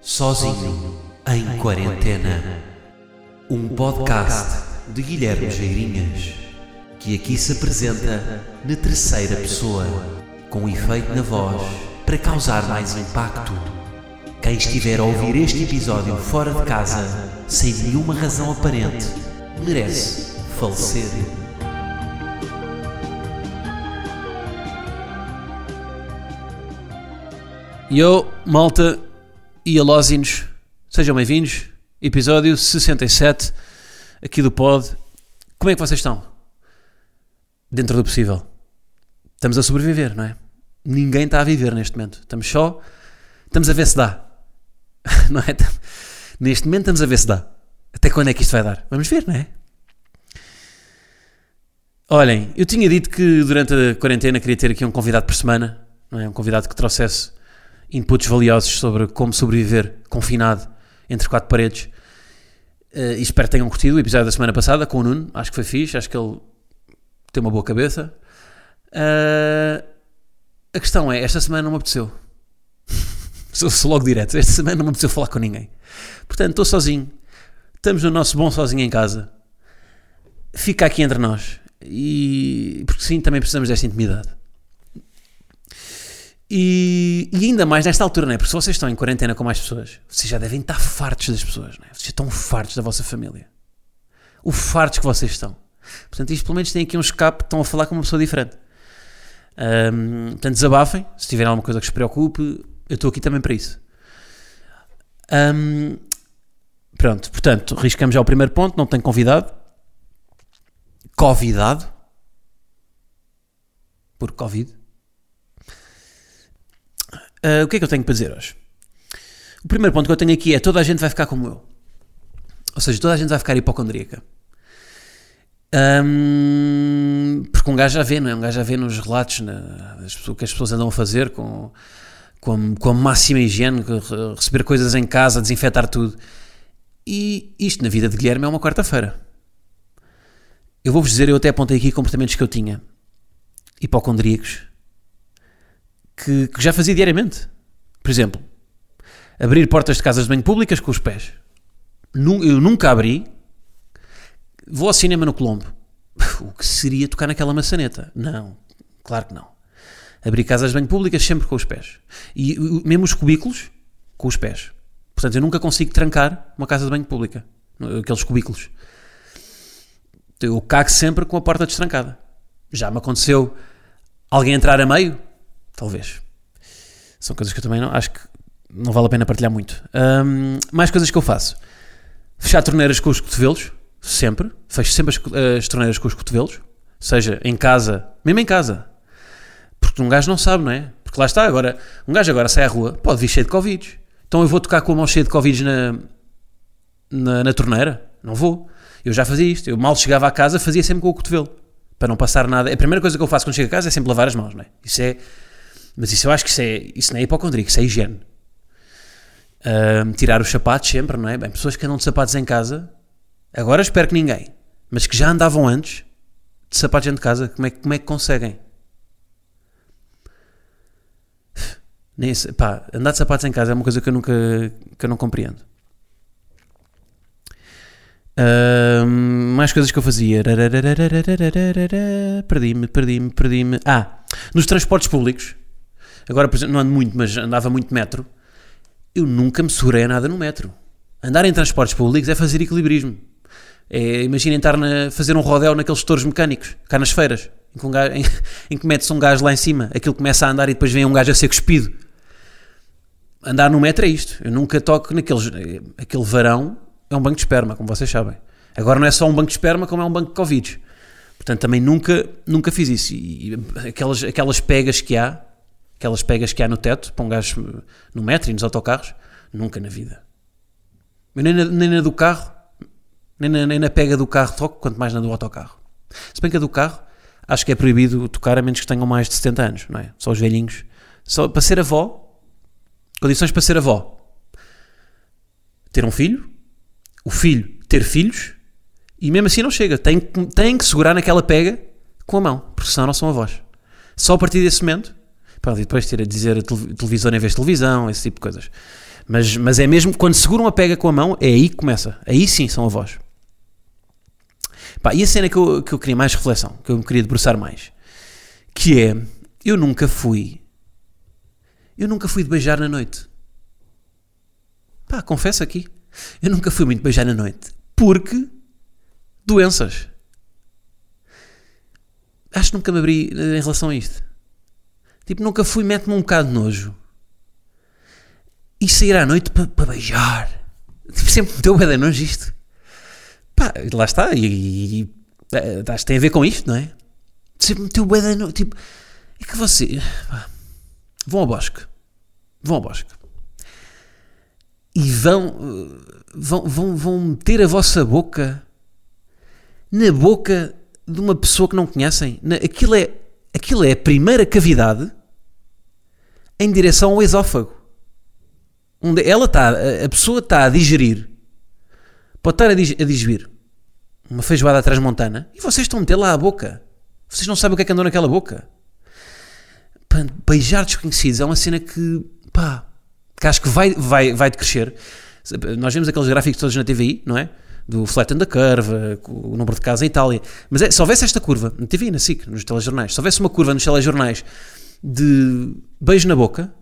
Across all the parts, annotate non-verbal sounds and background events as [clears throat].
Sozinho em Quarentena. Um podcast de Guilherme Geirinhas, que aqui se apresenta na terceira pessoa, com efeito na voz para causar mais impacto. Quem estiver a ouvir este episódio fora de casa, sem nenhuma razão aparente, merece falecer. Yo, malta e alósinos, sejam bem-vindos. Episódio 67 aqui do Pod. Como é que vocês estão? Dentro do possível. Estamos a sobreviver, não é? Ninguém está a viver neste momento. Estamos só. Estamos a ver se dá. [laughs] Não é? Neste momento estamos a ver se dá. Até quando é que isto vai dar? Vamos ver, não é? Olhem, eu tinha dito que durante a quarentena queria ter aqui um convidado por semana, não é? Um convidado que trouxesse inputs valiosos sobre como sobreviver confinado entre quatro paredes. Uh, e espero que tenham curtido o episódio da semana passada com o Nuno. Acho que foi fixe, acho que ele tem uma boa cabeça. Uh, a questão é, esta semana não me apeteceu. [laughs] sou, sou logo direto, esta semana não me apeteceu falar com ninguém. Portanto, estou sozinho. Estamos no nosso bom sozinho em casa. Fica aqui entre nós. E porque sim, também precisamos desta intimidade. E, e, ainda mais nesta altura, não é? Porque se vocês estão em quarentena com mais pessoas, vocês já devem estar fartos das pessoas, não é? Vocês estão fartos da vossa família. O fartos que vocês estão. Portanto, isto pelo menos tem aqui um escape, estão a falar com uma pessoa diferente. Um, portanto, desabafem. Se tiverem alguma coisa que vos preocupe, eu estou aqui também para isso. Um, pronto, portanto, riscamos já o primeiro ponto. Não tenho convidado. Convidado. Por Covid. Uh, o que é que eu tenho para dizer hoje? O primeiro ponto que eu tenho aqui é toda a gente vai ficar como eu. Ou seja, toda a gente vai ficar hipocondríaca. Um, porque um gajo já vê, não é? Um gajo já vê nos relatos o que as pessoas andam a fazer com, com, com a máxima higiene, receber coisas em casa, desinfetar tudo. E isto na vida de Guilherme é uma quarta-feira. Eu vou-vos dizer, eu até apontei aqui comportamentos que eu tinha hipocondríacos que, que já fazia diariamente. Por exemplo, abrir portas de casas de banho públicas com os pés. Eu nunca abri. Vou ao cinema no Colombo. O que seria tocar naquela maçaneta? Não, claro que não. Abrir casas de banho públicas sempre com os pés. E mesmo os cubículos, com os pés. Portanto, eu nunca consigo trancar uma casa de banho pública. Aqueles cubículos. Eu cago sempre com a porta destrancada. Já me aconteceu alguém entrar a meio, Talvez. São coisas que eu também não, acho que não vale a pena partilhar muito. Um, mais coisas que eu faço. Fechar torneiras com os cotovelos, sempre. Fecho sempre as, as torneiras com os cotovelos. Seja em casa, mesmo em casa. Porque um gajo não sabe, não é? Porque lá está, agora, um gajo agora sai à rua, pode vir cheio de Covid. Então eu vou tocar com a mão cheia de Covid na, na, na torneira? Não vou. Eu já fazia isto. Eu mal chegava à casa, fazia sempre com o cotovelo. Para não passar nada. A primeira coisa que eu faço quando chego a casa é sempre lavar as mãos, não é? Isso é mas isso eu acho que isso, é, isso não é hipocondríaco, isso é higiene. Tirar os sapatos sempre, não é? Bem, pessoas que andam de sapatos em casa, agora espero que ninguém, mas que já andavam antes de sapatos dentro de casa, como é, como é que conseguem? Nem, pá, andar de sapatos em casa é uma coisa que eu nunca que eu não compreendo. Mais coisas que eu fazia. Perdi-me, perdi-me, perdi-me. Ah, nos transportes públicos Agora, por exemplo, não ando muito, mas andava muito metro. Eu nunca me segurei a nada no metro. Andar em transportes públicos é fazer equilibrismo. É, imagina estar na, fazer um rodel naqueles setores mecânicos, cá nas feiras, em que, um gajo, [laughs] em, em que mete-se um gajo lá em cima, aquilo começa a andar e depois vem um gajo a ser cuspido. Andar no metro é isto. Eu nunca toco naqueles. Aquele varão é um banco de esperma, como vocês sabem. Agora não é só um banco de esperma, como é um banco de Covid. Portanto, também nunca, nunca fiz isso. E, e aquelas, aquelas pegas que há, aquelas pegas que há no teto, para um gajo no metro e nos autocarros, nunca na vida. nem, na, nem na do carro, nem na, nem na pega do carro toco, quanto mais na do autocarro. Se bem que a do carro, acho que é proibido tocar a menos que tenham mais de 70 anos, não é? Só os velhinhos. Só para ser avó, condições para ser avó. Ter um filho, o filho ter filhos, e mesmo assim não chega. Tem, tem que segurar naquela pega com a mão, porque senão não são avós. Só a partir desse momento Pronto, e depois ter a dizer televisão em vez de televisão, esse tipo de coisas. Mas, mas é mesmo quando seguram a pega com a mão, é aí que começa. Aí sim são avós. Pá, e a cena que eu, que eu queria mais reflexão, que eu me queria debruçar mais, que é, eu nunca fui, eu nunca fui de beijar na noite. Pá, confesso aqui, eu nunca fui muito beijar na noite, porque doenças. Acho que nunca me abri em relação a isto. Tipo, nunca fui, mete-me um bocado de nojo. E sair à noite para pa beijar. Tipo, sempre me deu bem de nojo isto. Pá, lá está. E, e, e é, acho que tem a ver com isto, não é? Sempre meteu bem de nojo. Tipo, é que você. Pá, vão ao bosque. Vão ao bosque. E vão, vão, vão, vão meter a vossa boca na boca de uma pessoa que não conhecem. Aquilo é, aquilo é a primeira cavidade em direção ao esófago. Onde ela está, a pessoa está a digerir, pode estar a digerir uma feijoada transmontana e vocês estão a meter lá a boca. Vocês não sabem o que é que andou naquela boca. Beijar desconhecidos é uma cena que, pá, que acho que vai, vai, vai crescer. Nós vemos aqueles gráficos todos na TVI, não é? Do flat da curva, o número de casos em Itália. Mas é, se houvesse esta curva, na TVI, na SIC, nos telejornais, se houvesse uma curva nos telejornais de beijo na boca,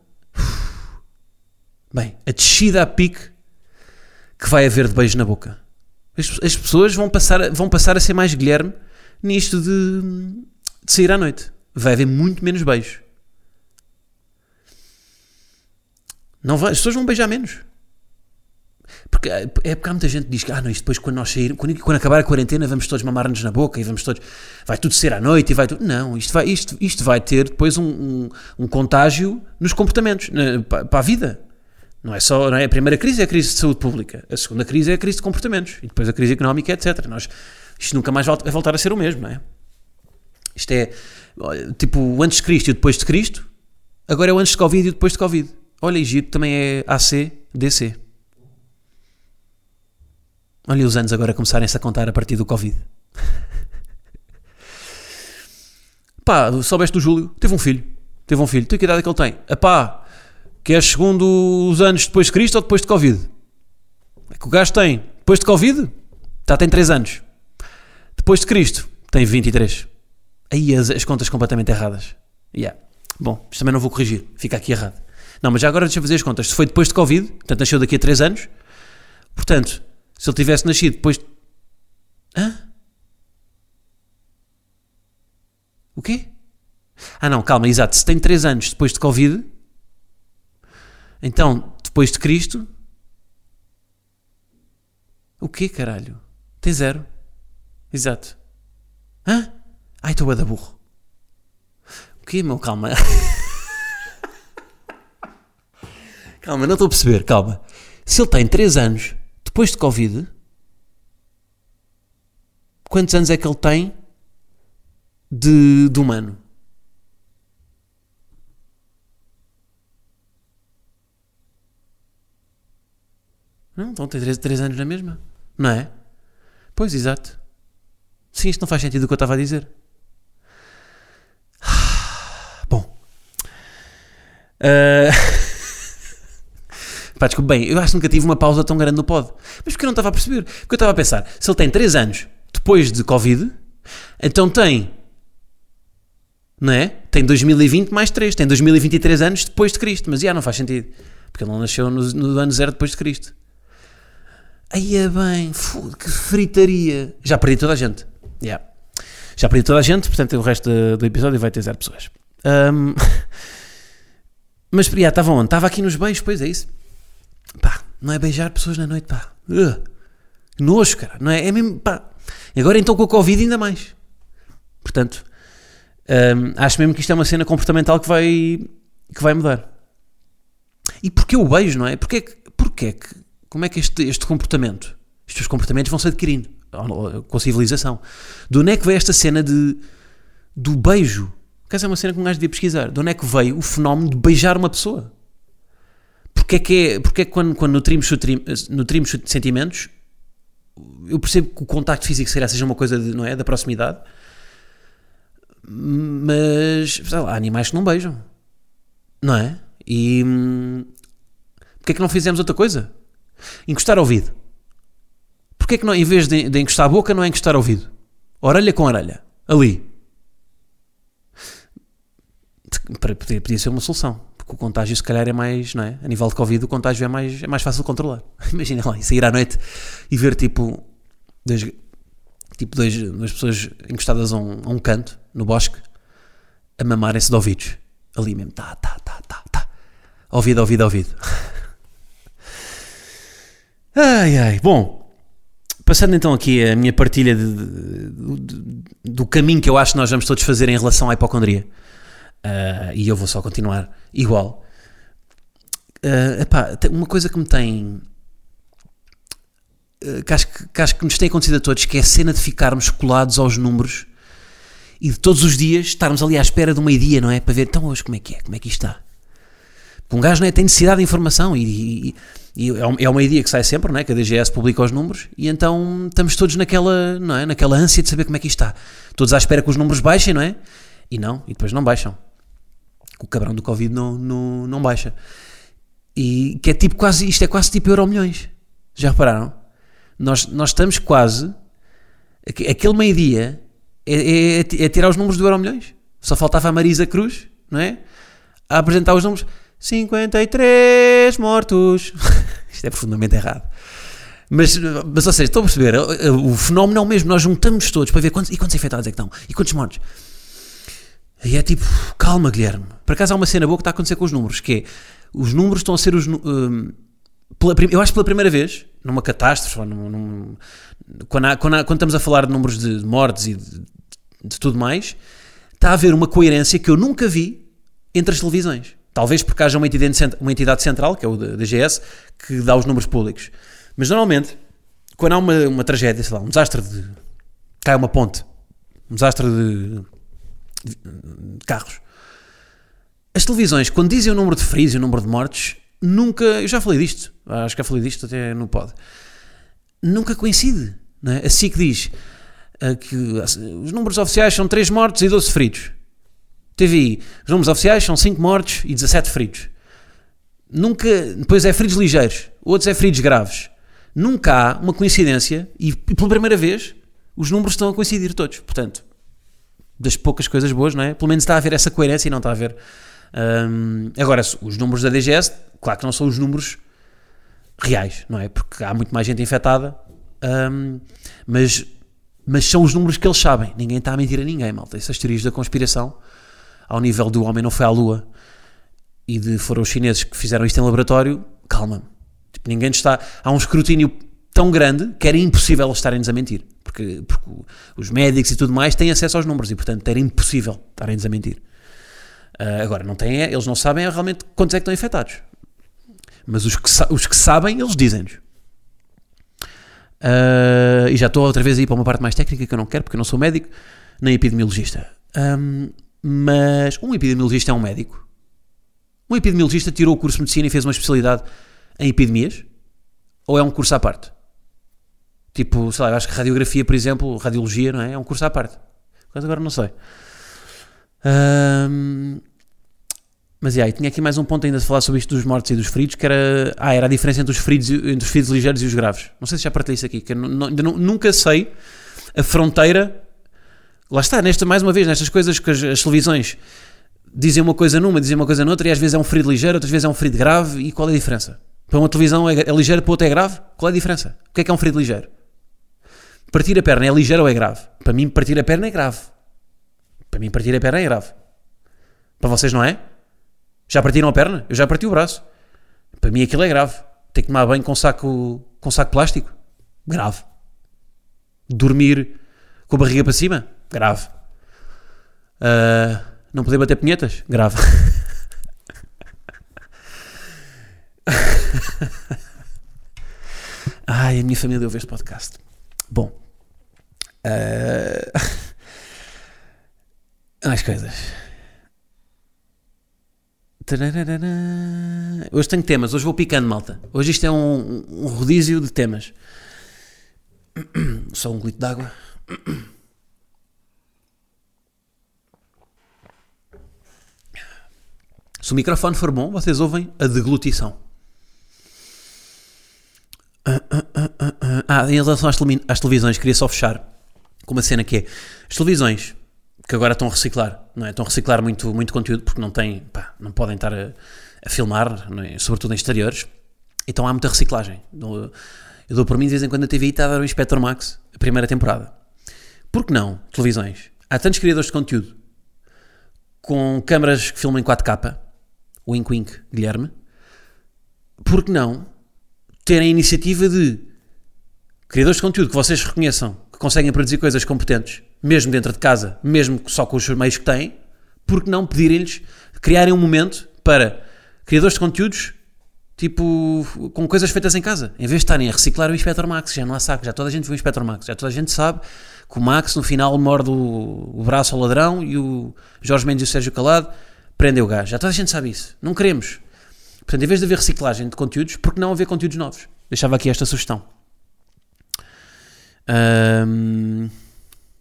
bem, a descida a pique que vai haver de beijo na boca. As, as pessoas vão passar, a, vão passar a ser mais Guilherme nisto de, de sair à noite. Vai haver muito menos beijos. Não vai, as pessoas vão beijar menos. Porque é, é porque há muita gente que diz que ah, não, isto depois quando nós sairmos, quando, quando, acabar a quarentena, vamos todos mamar-nos na boca e vamos todos. Vai tudo ser à noite e vai tudo. Não, isto vai, isto, isto vai ter depois um, um, um contágio nos comportamentos, na, para, para, a vida. Não é só. Não é? A primeira crise é a crise de saúde pública, a segunda crise é a crise de comportamentos e depois a crise económica, etc. Nós, isto nunca mais vai voltar a ser o mesmo, não é? Isto é tipo antes de Cristo e depois de Cristo, agora é o antes de Covid e depois de Covid. Olha, Egito também é AC, DC. Olha os anos agora começarem-se a contar a partir do Covid. Pá, soubeste do Júlio? Teve um filho. Teve um filho. Tu que idade é que ele tem? Epá, que é segundo os anos depois de Cristo ou depois de Covid? É que o gajo tem, depois de Covid, já tem 3 anos. Depois de Cristo, tem 23. Aí as, as contas completamente erradas. Yeah. Bom, isto também não vou corrigir. Fica aqui errado. Não, mas já agora deixa eu fazer as contas. Se foi depois de Covid, portanto nasceu daqui a 3 anos, portanto, se ele tivesse nascido depois. Hã? O quê? Ah, não, calma, exato. Se tem 3 anos depois de Covid, então, depois de Cristo. O quê, caralho? Tem zero. Exato. Hã? Ai, estou a da burro. O quê, meu? Calma. [laughs] calma, não estou a perceber, calma. Se ele tem 3 anos depois de Covid, quantos anos é que ele tem de, de humano? Não, então tem 3, 3 anos na mesma, não é? Pois, exato. Sim, isto não faz sentido o que eu estava a dizer. [sighs] Bom. Uh... [laughs] Pá, desculpa, bem, eu acho que nunca tive uma pausa tão grande no pod. Mas porque eu não estava a perceber? Porque eu estava a pensar, se ele tem 3 anos depois de Covid, então tem. Não é? Tem 2020 mais 3, tem 2023 anos depois de Cristo. Mas já não faz sentido. Porque ele não nasceu no, no ano zero depois de Cristo. Aí é bem, foda, que fritaria. Já perdi toda a gente. Yeah. Já perdi toda a gente, portanto o resto do, do episódio vai ter zero pessoas. Um, [laughs] mas já estava onde? Estava aqui nos beijos, pois é isso. Pá, não é beijar pessoas na noite, pá. Uh, nojo, cara. Não é, é mesmo, pá. Agora então com a Covid ainda mais. Portanto, um, acho mesmo que isto é uma cena comportamental que vai, que vai mudar. E porquê o beijo, não é? Porquê, porquê que, como é que este, este comportamento, estes comportamentos vão se adquirindo com a civilização? De onde é que veio esta cena de, do beijo? Essa é uma cena que um gajo devia pesquisar. De onde é que veio o fenómeno de beijar uma pessoa? Porque é que, é, porque é que quando, quando nutrimos, nutrimos sentimentos, eu percebo que o contacto físico será, seja uma coisa de, não é, da proximidade, mas lá, há animais que não beijam, não é? E Porquê é que não fizemos outra coisa? Encostar ao ouvido. Porquê que não, em vez de, de encostar a boca, não é encostar ao ouvido? Orelha com orelha. Ali. Para, podia, podia ser uma solução. Porque o contágio, se calhar, é mais, não é? A nível de Covid, o contágio é mais, é mais fácil de controlar. [laughs] Imagina lá, sair à noite e ver tipo dois, tipo dois, duas pessoas encostadas a um, a um canto no bosque a mamarem-se de ouvidos. Ali mesmo, tá, tá, tá, tá, tá. Ouvido, ouvido, ouvido. [laughs] Ai, ai. Bom, passando então aqui a minha partilha de, de, de, do caminho que eu acho que nós vamos todos fazer em relação à hipocondria. Uh, e eu vou só continuar igual. Uh, epá, uma coisa que me tem. Uh, que, acho que, que acho que nos tem acontecido a todos, que é a cena de ficarmos colados aos números e de todos os dias estarmos ali à espera de uma dia, não é? Para ver, então hoje como é que é? Como é que isto está? Um gajo não é, tem necessidade de informação e, e, e é uma ideia que sai sempre, não é? Que a DGS publica os números e então estamos todos naquela, não é? Naquela ânsia de saber como é que isto está. Todos à espera que os números baixem, não é? E não, e depois não baixam. O cabrão do Covid não, não, não baixa. E que é tipo quase, isto é quase tipo euro milhões. Já repararam? Nós, nós estamos quase, aquele meio-dia é, é, é, tirar os números do euro milhões. Só faltava a Marisa Cruz, não é? A apresentar os números. 53 mortos. [laughs] Isto é profundamente errado. Mas, mas ou seja, estou a perceber, o, o fenómeno é o mesmo, nós juntamos todos para ver quantos, e quantos infectados é que estão, e quantos mortos. E é tipo, calma, Guilherme. Por acaso há uma cena boa que está a acontecer com os números, que é, os números estão a ser os. Um, pela, eu acho que pela primeira vez, numa catástrofe, num, num, quando, há, quando, há, quando, estamos a falar de números de mortes e de, de, tudo mais, está a haver uma coerência que eu nunca vi entre as televisões. Talvez porque haja uma entidade, uma entidade central, que é o DGS, que dá os números públicos. Mas normalmente, quando há uma, uma tragédia, sei lá, um desastre de. cai uma ponte, um desastre de carros. As televisões, quando dizem o número de feridos e o número de mortes, nunca. Eu já falei disto, acho que já falei disto até no pod. Nunca coincide. É? A SIC diz uh, que os números oficiais são 3 mortes e 12 feridos. TVI, os números oficiais são 5 mortes e 17 feridos. Nunca. Depois é feridos ligeiros, outros é feridos graves. Nunca há uma coincidência e, pela primeira vez, os números estão a coincidir todos. Portanto, das poucas coisas boas, não é? Pelo menos está a haver essa coerência e não está a haver. Um, agora, os números da DGS, claro que não são os números reais, não é? Porque há muito mais gente infectada, um, mas, mas são os números que eles sabem. Ninguém está a mentir a ninguém, malta. Essas teorias da conspiração, ao nível do homem não foi à lua e de foram os chineses que fizeram isto em laboratório, calma. Tipo, ninguém está. Há um escrutínio tão grande que era impossível eles estarem-nos a mentir. Porque, porque os médicos e tudo mais têm acesso aos números e, portanto, era impossível estarem-nos a mentir. Uh, agora, não têm, eles não sabem realmente quantos é que estão infectados. Mas os que, os que sabem, eles dizem-nos. Uh, e já estou outra vez a ir para uma parte mais técnica que eu não quero, porque eu não sou médico, nem epidemiologista. Um, mas um epidemiologista é um médico. Um epidemiologista tirou o curso de medicina e fez uma especialidade em epidemias? Ou é um curso à parte? Tipo, sei lá, eu acho que radiografia, por exemplo, radiologia, não é? É um curso à parte. Mas agora não sei. Um, mas yeah, tinha aqui mais um ponto ainda de falar sobre isto dos mortos e dos feridos, que era, ah, era a diferença entre os feridos, entre os feridos ligeiros e os graves. Não sei se já partilhei isso aqui, que eu não, não, nunca sei a fronteira. Lá está, nesta, mais uma vez, nestas coisas que as, as televisões dizem uma coisa numa, dizem uma coisa noutra, e às vezes é um ferido ligeiro, outras vezes é um ferido grave, e qual é a diferença? Para uma televisão é, é ligeiro, para outra é grave? Qual é a diferença? O que é que é um ferido ligeiro? Partir a perna é ligeiro ou é grave? Para mim, partir a perna é grave. Para mim, partir a perna é grave. Para vocês não é? Já partiram a perna? Eu já parti o braço. Para mim, aquilo é grave. Ter que tomar banho com saco, com saco plástico? Grave. Dormir com a barriga para cima? Grave. Uh, não poder bater punhetas? Grave. [laughs] Ai, a minha família ouve este podcast. Bom. Uh... [laughs] Mais coisas. Hoje tenho temas, hoje vou picando, malta. Hoje isto é um, um rodízio de temas. [clears throat] Só um glito d'água. [clears throat] Se o microfone for bom, vocês ouvem a deglutição. [clears throat] Ah, em relação às, televisões, queria só fechar com uma cena que é as televisões que agora estão a reciclar, não é? Estão a reciclar muito, muito conteúdo porque não têm, pá, não podem estar a, a filmar, é? sobretudo em exteriores, então há muita reciclagem. Eu, eu dou por mim de vez em quando a TVI está a dar o Inspector Max, a primeira temporada. Por que não? Televisões. Há tantos criadores de conteúdo com câmaras que filmam em 4K, wink wink, Guilherme, por que não terem a iniciativa de criadores de conteúdo que vocês reconheçam que conseguem produzir coisas competentes, mesmo dentro de casa, mesmo só com os meios que têm, por que não pedirem-lhes criarem um momento para criadores de conteúdos tipo com coisas feitas em casa, em vez de estarem a reciclar o Inspector Max, já não há saco, já toda a gente viu o Inspector Max, já toda a gente sabe que o Max no final morde o, o braço ao ladrão e o Jorge Mendes e o Sérgio Calado prendem o gajo, já toda a gente sabe isso, não queremos. Portanto, em vez de haver reciclagem de conteúdos, por que não haver conteúdos novos? Deixava aqui esta sugestão. Ahm,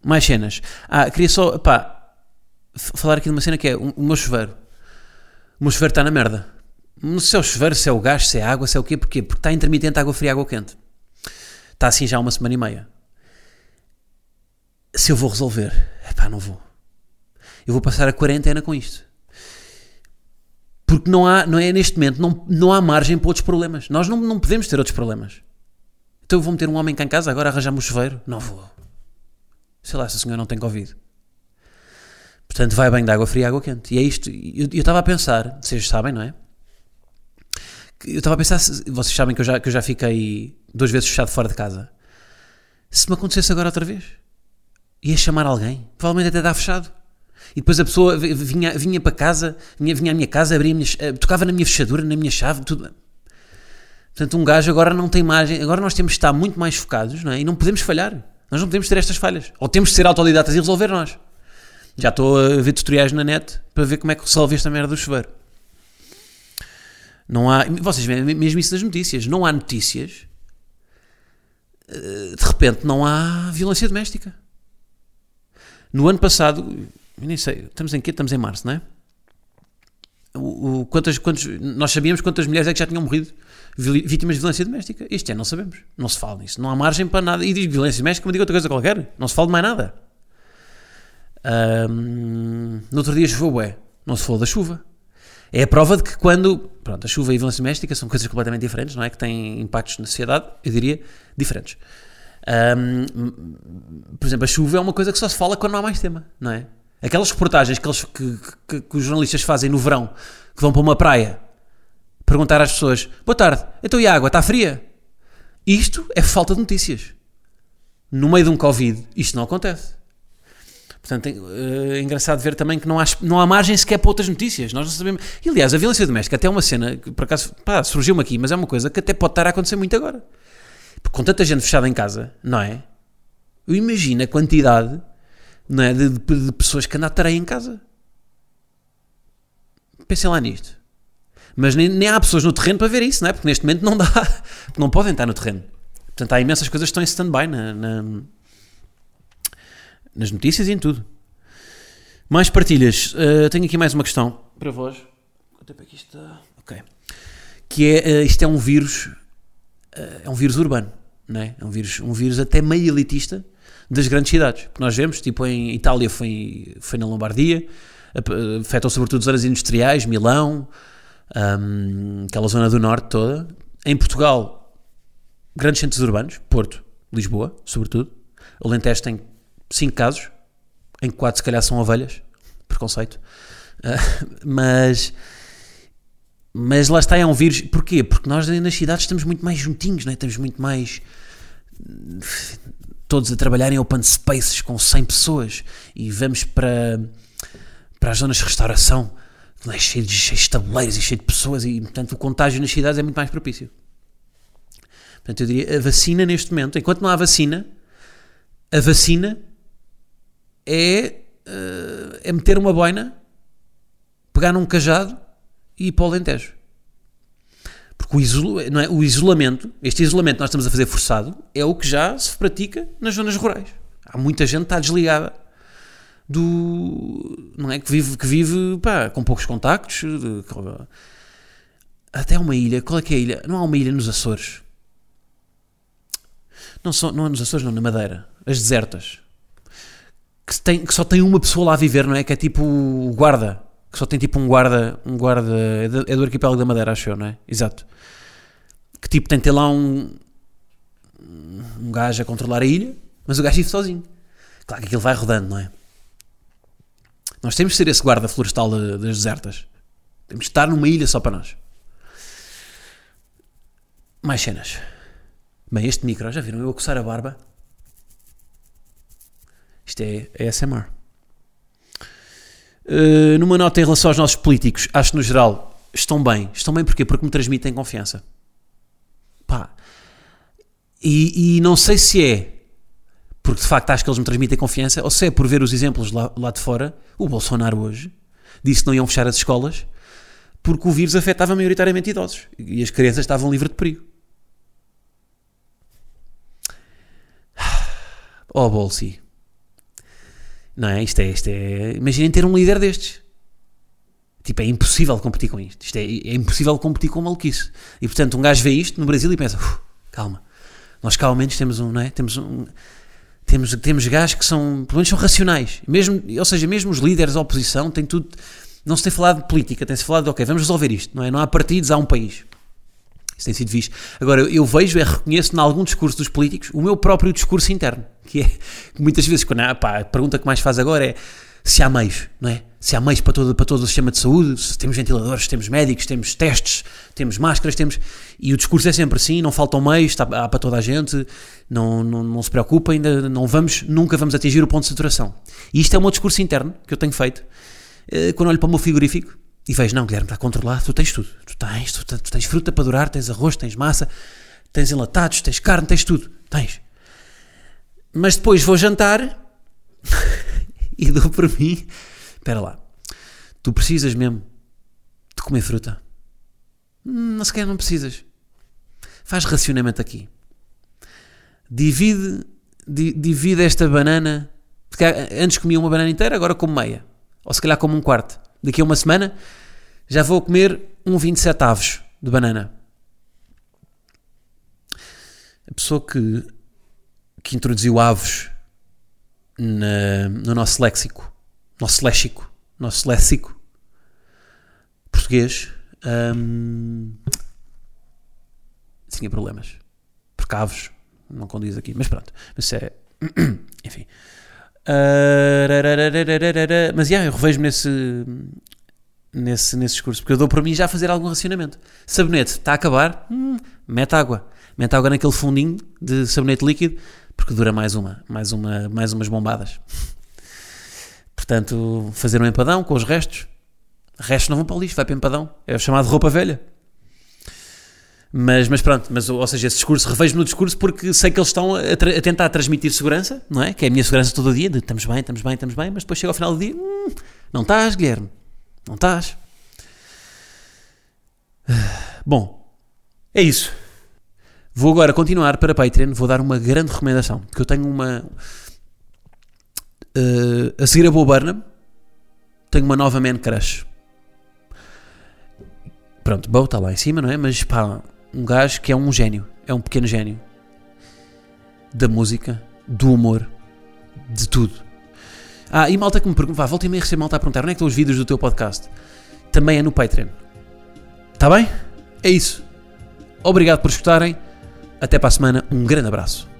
mais cenas. Ah, queria só, pá, falar aqui de uma cena que é o, meu chuveiro. O meu chuveiro está na merda. Não sei se é o chuveiro, se é o gás, se é água, se é o quê, porquê? Porque está intermitente água fria, água quente. Está assim já há uma semana e meia. Se eu vou resolver, pá, não vou. Eu vou passar a quarentena com isto. Porque não há, não é neste momento, não, não há margem para outros problemas. Nós não, não podemos ter outros problemas. Então eu vou meter um homem cá em casa, agora arranjar-me o chuveiro? Não vou. Sei lá, se a senhora não tem Covid. Portanto, vai bem de água fria e água quente. E é isto. Eu estava a pensar, vocês sabem, não é? Eu estava a pensar, vocês sabem que eu, já, que eu já fiquei duas vezes fechado fora de casa. Se me acontecesse agora outra vez, ia chamar alguém, provavelmente até está fechado. E depois a pessoa vi- vinha, vinha para casa, vinha, vinha à minha casa, abria minha, eh, tocava na minha fechadura, na minha chave, tudo. Portanto, um gajo agora não tem margem, agora nós temos de estar muito mais focados, não é? E não podemos falhar. Nós não podemos ter estas falhas. Ou temos de ser autodidatas e resolver nós. Já estou a ver tutoriais na net para ver como é que resolve esta merda do chuveiro. Não há. Vocês veem mesmo isso nas notícias. Não há notícias. eh, De repente não há violência doméstica. No ano passado, nem sei, estamos em quê? Estamos em março, não é? O, o- quantas, quantos, nós sabíamos quantas mulheres é que já tinham morrido vítimas de violência doméstica. Este ano não sabemos. Não se fala nisso. Não há margem para nada. E diz violência doméstica, como digo outra coisa qualquer. Não se fala de mais nada. Ahm, no outro dia choveu, é. Não se falou da chuva. É a prova de que quando. Pronto, a chuva e a violência doméstica são coisas completamente diferentes, não é? Que têm impactos na sociedade, eu diria, diferentes. Ahm, por exemplo, a chuva é uma coisa que só se fala quando não há mais tema, não é? Aquelas reportagens que, eles, que, que- que os jornalistas fazem no verão, que vão para uma praia perguntar às pessoas: Boa tarde, então e a água? Está fria? Isto é falta de notícias. No meio de um Covid, isto não acontece. Portanto, é, é engraçado ver também que não há, não há margem sequer para outras notícias. Nós não sabemos. E aliás, a violência doméstica até é uma cena que por acaso pá, surgiu-me aqui, mas é uma coisa que até pode estar a acontecer muito agora. Porque com tanta gente fechada em casa, não é? Eu imagino a quantidade não é, de, de- de pessoas que andam a em casa. Pensem lá nisto. Mas nem, nem há pessoas no terreno para ver isso, não é? Porque neste momento não dá. [laughs] Não podem estar no terreno. Portanto, há imensas coisas que estão em stand-by na- na, nas notícias e em tudo. Mais partilhas. Uh, tenho aqui mais uma questão para vós. Quanto tempo é que isto está? Ok. Que é, uh, isto é um vírus, uh, é um vírus urbano, não é? É um vírus, um vírus até meio elitista das grandes cidades. Porque nós vemos, tipo em Itália foi, foi na Lombardia, afetou sobretudo zonas industriais, Milão, um, aquela zona do norte toda. Em Portugal, grandes centros urbanos, Porto, Lisboa, sobretudo. Alentejo tem 5 casos, em que 4 se calhar são ovelhas, preconceito. Ah, [laughs] mas, mas lá está, é um vírus. Porquê? Porque nós nas cidades estamos muito mais juntinhos, não é? estamos muito mais todos a trabalhar em open spaces com 100 pessoas e vamos para, para as zonas de restauração, é? cheio, de, cheio de e cheio de pessoas, e portanto o contágio nas cidades é muito mais propício. Portanto, eu diria a vacina neste momento, enquanto não há vacina, a vacina é, eh, é meter uma boina, pegar num cajado e ir para o Alentejo. Porque o, isolo- é? o isolamento, este isolamento que nós estamos a fazer forçado, é o que já se pratica nas zonas rurais. Há muita gente que está desligada do. não é? Que vive, que vive pá, com poucos contactos. de- até uma ilha. Qual é que é a ilha? Não há uma ilha nos Açores. Não, são, não é nos Açores, não, na Madeira. As desertas. Que, tem, que só tem uma pessoa lá a viver, não é? Que é tipo o guarda. Que só tem tipo um guarda. Um guarda. É do, é do arquipélago da Madeira, acho eu, não é? Exato. Que tipo tem ter lá um. Um gajo a controlar a ilha, mas o gajo vive sozinho. Claro que aquilo vai rodando, não é? Nós temos de ser esse guarda florestal das desertas. Temos de estar numa ilha só para nós. Mais cenas. Bem, este micro, já viram eu a coçar a barba? Isto é ASMR. Uh, numa nota em relação aos nossos políticos, acho que no geral estão bem. Estão bem porquê? Porque me transmitem confiança. Pá. E, e não sei se é porque de facto acho que eles me transmitem confiança, ou se é por ver os exemplos lá, lá de fora. O Bolsonaro hoje disse que não iam fechar as escolas porque o vírus afetava maioritariamente idosos e as crianças estavam livres de perigo. [sighs] Oh, Bolsi. Não é? Isto é, isto é. Imaginem ter um líder destes. Tipo, é impossível competir com isto. Isto é, é impossível competir com maluquice. E portanto, um gajo vê isto no Brasil e pensa: calma, nós cá ao menos temos um, não é? Temos um. Temos, temos gajos que são, pelo menos são racionais. Mesmo, ou seja, mesmo os líderes da oposição têm tudo. Não se tem falado de política, tem-se falado de, ok, vamos resolver isto, não é? Não há partidos, há um país. Isso tem sido visto. Agora, eu vejo e reconheço em algum discurso dos políticos o meu próprio discurso interno, que é muitas vezes, quando, pá, a pergunta que mais faz agora é se há meios, não é? Se há meios para todo, para todo o sistema de saúde, se temos ventiladores, temos médicos, temos testes, temos máscaras, temos. E o discurso é sempre assim: não faltam meios, está, há para toda a gente, não, não, não se preocupa, ainda não vamos, nunca vamos atingir o ponto de saturação. E isto é o meu discurso interno que eu tenho feito eh, quando olho para o meu frigorífico e vejo: não, Guilherme, está controlado, tu tens tudo, tu tens, tu, tu tens fruta para durar, tens arroz, tens massa, tens enlatados, tens carne, tens tudo, tens. Mas depois vou jantar [laughs] [laughs] e dou para mim espera lá, tu precisas mesmo de comer fruta? Hum, não sequer não precisas. Faz racionamento aqui. Divide, di, divide esta banana. Antes comia uma banana inteira, agora como meia. Ou se calhar como um quarto. Daqui a uma semana já vou comer um 27 avos de banana. A pessoa que, que introduziu avos na, no nosso léxico nosso léxico, nosso léxico português, hum, tinha problemas. Porque aves não condiz aqui, mas pronto. Mas é. [coughs] Enfim. Uh, mas yeah, eu revejo-me nesse, nesse, nesse discurso, porque eu dou para mim já fazer algum racionamento. Sabonete está a acabar, hum, mete água. Mete água naquele fundinho de sabonete líquido, porque dura mais uma, mais uma, mais umas bombadas. Portanto, fazer um empadão com os restos. Restos não vão para o lixo, vai para o empadão. É o chamado roupa velha. Mas, mas pronto, mas, ou seja, esse discurso, revejo-me no discurso porque sei que eles estão a, a, tentar transmitir segurança, não é? Que é a minha segurança todo o dia, de estamos bem, estamos bem, estamos bem, mas depois chega ao final do dia, hum, não estás, Guilherme, não estás. Bom, é isso. Vou agora continuar para Patreon, vou dar uma grande recomendação, porque eu tenho uma, Uh, a seguir a Bo Burnham, tenho uma nova man crush. Pronto, Bo está lá em cima, não é? Mas pá, um gajo que é um gênio, é um pequeno gênio da música, do humor, de tudo. Ah, e malta que me pergunta, vá, volta e meia receber malta a perguntar onde é que estão os vídeos do teu podcast. Também é no Patreon. Está bem? É isso. Obrigado por escutarem. Até para a semana. Um grande abraço.